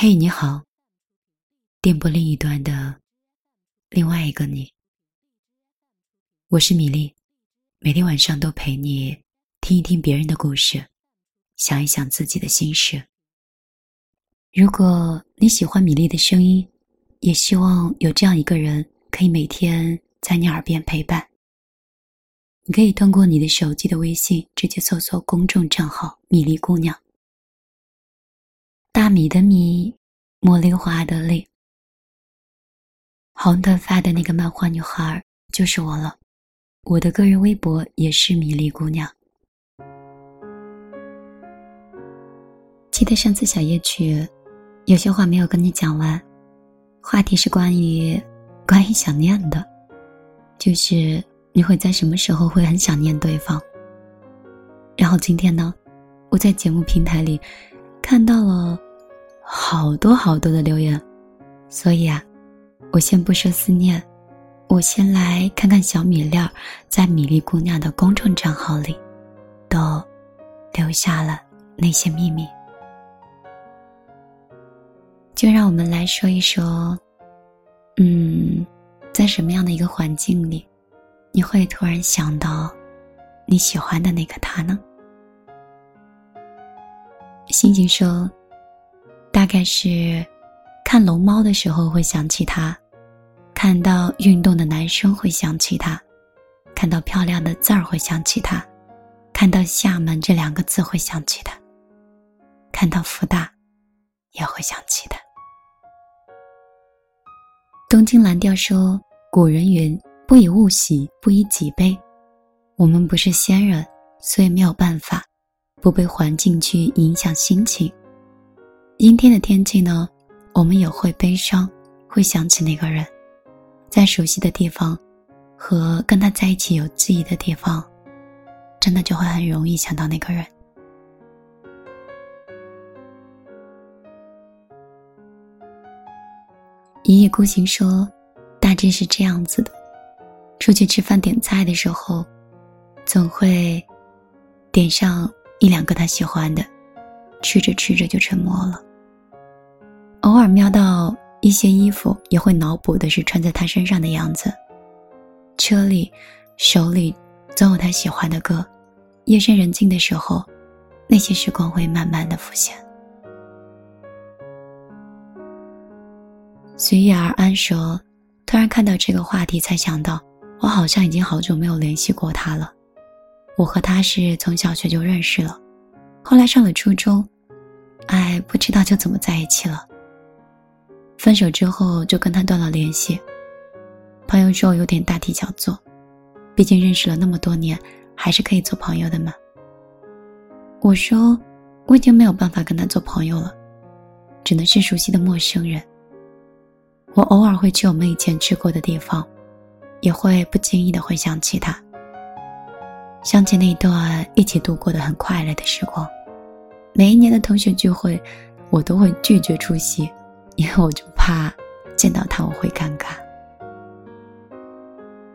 嘿，你好。电波另一端的另外一个你，我是米粒，每天晚上都陪你听一听别人的故事，想一想自己的心事。如果你喜欢米粒的声音，也希望有这样一个人可以每天在你耳边陪伴。你可以通过你的手机的微信直接搜索公众账号“米粒姑娘”。大米的米，茉莉花的莉，红头发的那个漫画女孩就是我了。我的个人微博也是米粒姑娘。记得上次小夜曲，有些话没有跟你讲完，话题是关于关于想念的，就是你会在什么时候会很想念对方。然后今天呢，我在节目平台里看到了。好多好多的留言，所以啊，我先不说思念，我先来看看小米粒儿在米粒姑娘的公众账号里，都留下了那些秘密。就让我们来说一说，嗯，在什么样的一个环境里，你会突然想到你喜欢的那个他呢？心情说。大概是看龙猫的时候会想起他，看到运动的男生会想起他，看到漂亮的字儿会想起他，看到厦门这两个字会想起他，看到福大也会想起他。东京蓝调说：“古人云，不以物喜，不以己悲。我们不是仙人，所以没有办法不被环境去影响心情。”阴天的天气呢，我们也会悲伤，会想起那个人，在熟悉的地方，和跟他在一起有记忆的地方，真的就会很容易想到那个人。一意孤行说，大致是这样子的：出去吃饭点菜的时候，总会点上一两个他喜欢的，吃着吃着就沉默了。偶尔瞄到一些衣服，也会脑补的是穿在他身上的样子。车里，手里总有他喜欢的歌。夜深人静的时候，那些时光会慢慢的浮现。随遇而安说：“突然看到这个话题，才想到我好像已经好久没有联系过他了。我和他是从小学就认识了，后来上了初中，哎，不知道就怎么在一起了。”分手之后就跟他断了联系。朋友说我有点大题小做，毕竟认识了那么多年，还是可以做朋友的嘛。我说我已经没有办法跟他做朋友了，只能是熟悉的陌生人。我偶尔会去我们以前去过的地方，也会不经意的回想起他，想起那段一起度过的很快乐的时光。每一年的同学聚会，我都会拒绝出席。因为我就怕见到他我会尴尬。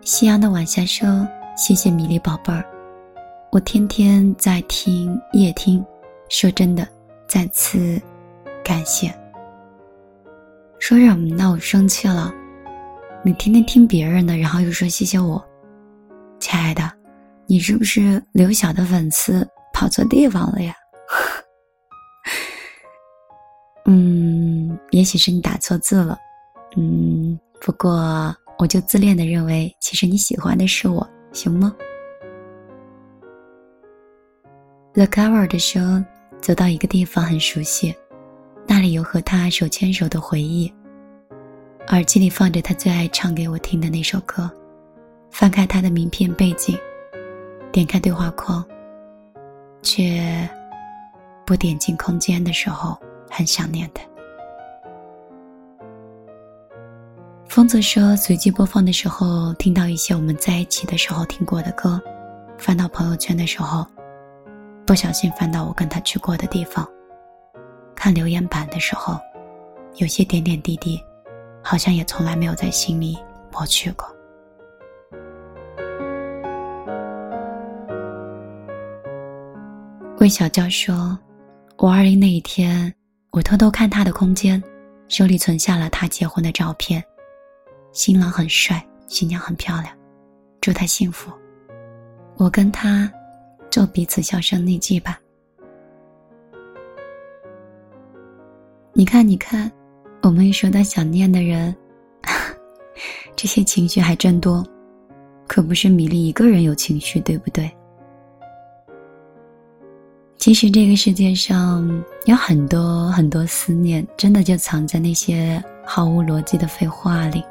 夕阳的晚霞说：“谢谢米粒宝贝儿，我天天在听夜听，说真的，再次感谢。”说什么呢？我生气了。你天天听别人的，然后又说谢谢我，亲爱的，你是不是刘晓的粉丝跑错地方了呀？也许是你打错字了。嗯，不过我就自恋的认为，其实你喜欢的是我，行吗？The cover 的说，走到一个地方很熟悉，那里有和他手牵手的回忆。耳机里放着他最爱唱给我听的那首歌，翻开他的名片背景，点开对话框，却不点进空间的时候。很想念的。疯子说，随机播放的时候听到一些我们在一起的时候听过的歌，翻到朋友圈的时候，不小心翻到我跟他去过的地方，看留言板的时候，有些点点滴滴，好像也从来没有在心里抹去过。魏小娇说，五二零那一天。我偷偷看他的空间，手里存下了他结婚的照片，新郎很帅，新娘很漂亮，祝他幸福。我跟他，就彼此销声匿迹吧。你看，你看，我们一说到想念的人，这些情绪还真多，可不是米粒一个人有情绪，对不对？其实这个世界上有很多很多思念，真的就藏在那些毫无逻辑的废话里。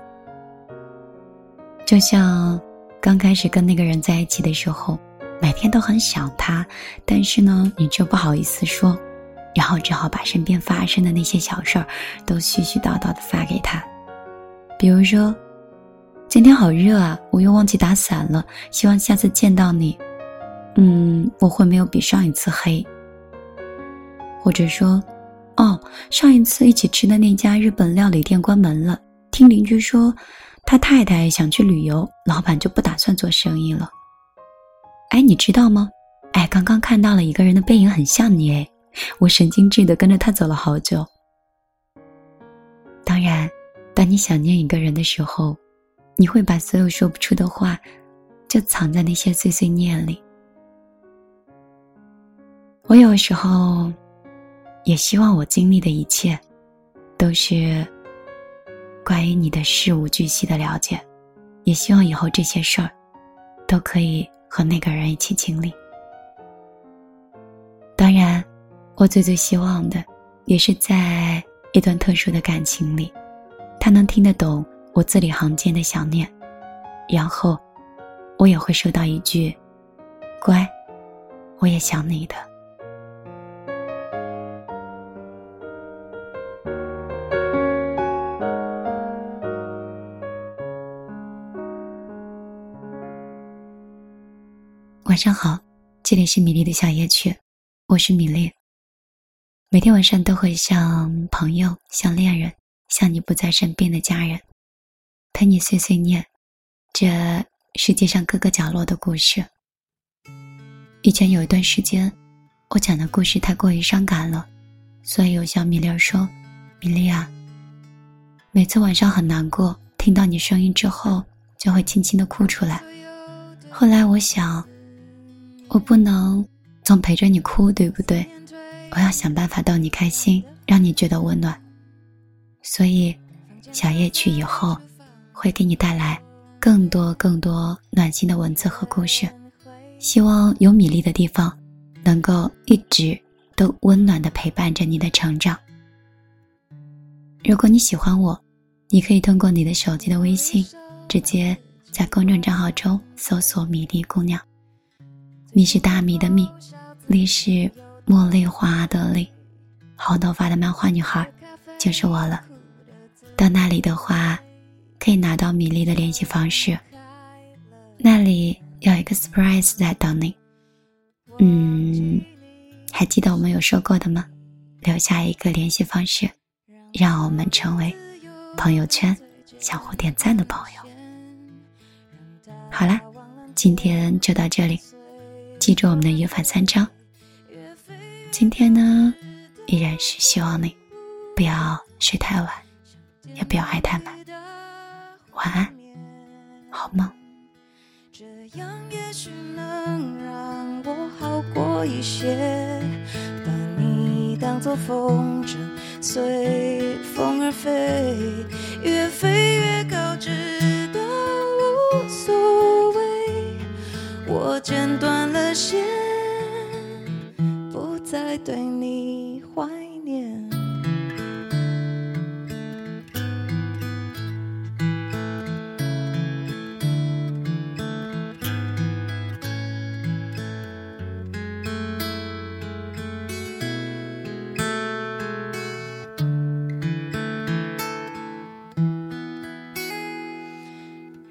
就像刚开始跟那个人在一起的时候，每天都很想他，但是呢，你却不好意思说，然后只好把身边发生的那些小事儿都絮絮叨叨的发给他。比如说，今天好热啊，我又忘记打伞了，希望下次见到你。嗯，我会没有比上一次黑。或者说，哦，上一次一起吃的那家日本料理店关门了。听邻居说，他太太想去旅游，老板就不打算做生意了。哎，你知道吗？哎，刚刚看到了一个人的背影，很像你哎，我神经质的跟着他走了好久。当然，当你想念一个人的时候，你会把所有说不出的话，就藏在那些碎碎念里。我有时候，也希望我经历的一切，都是关于你的事无巨细的了解，也希望以后这些事儿，都可以和那个人一起经历。当然，我最最希望的，也是在一段特殊的感情里，他能听得懂我字里行间的想念，然后，我也会收到一句“乖，我也想你的”。晚上好，这里是米粒的小夜曲，我是米粒。每天晚上都会像朋友、像恋人、像你不在身边的家人，陪你碎碎念这世界上各个角落的故事。以前有一段时间，我讲的故事太过于伤感了，所以有小米粒说：“米粒啊，每次晚上很难过，听到你声音之后，就会轻轻的哭出来。”后来我想。我不能总陪着你哭，对不对？我要想办法逗你开心，让你觉得温暖。所以，小夜曲以后会给你带来更多更多暖心的文字和故事。希望有米粒的地方，能够一直都温暖的陪伴着你的成长。如果你喜欢我，你可以通过你的手机的微信，直接在公众账号中搜索“米粒姑娘”。米是大米的米，丽是茉莉花的莉，红头发的漫画女孩就是我了。到那里的话，可以拿到米粒的联系方式，那里有一个 surprise 在等你。嗯，还记得我们有说过的吗？留下一个联系方式，让我们成为朋友圈相互点赞的朋友。好啦，今天就到这里。记住我们的约法三章。今天呢，依然是希望你不要睡太晚，也不要爱太满。晚安，好梦。这样也许能让我好过一些，把你当作风筝，随风而飞，越飞越高，剪断了线，不再对你怀念。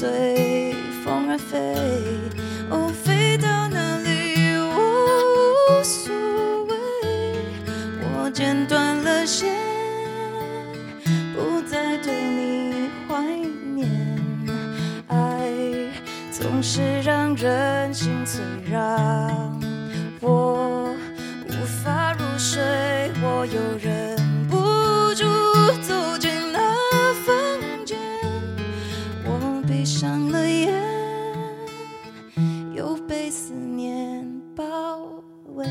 随风而飞。哦，飞到哪里我无所谓。我剪断了线，不再对你怀念。爱总是让人心碎，让。被思念包围。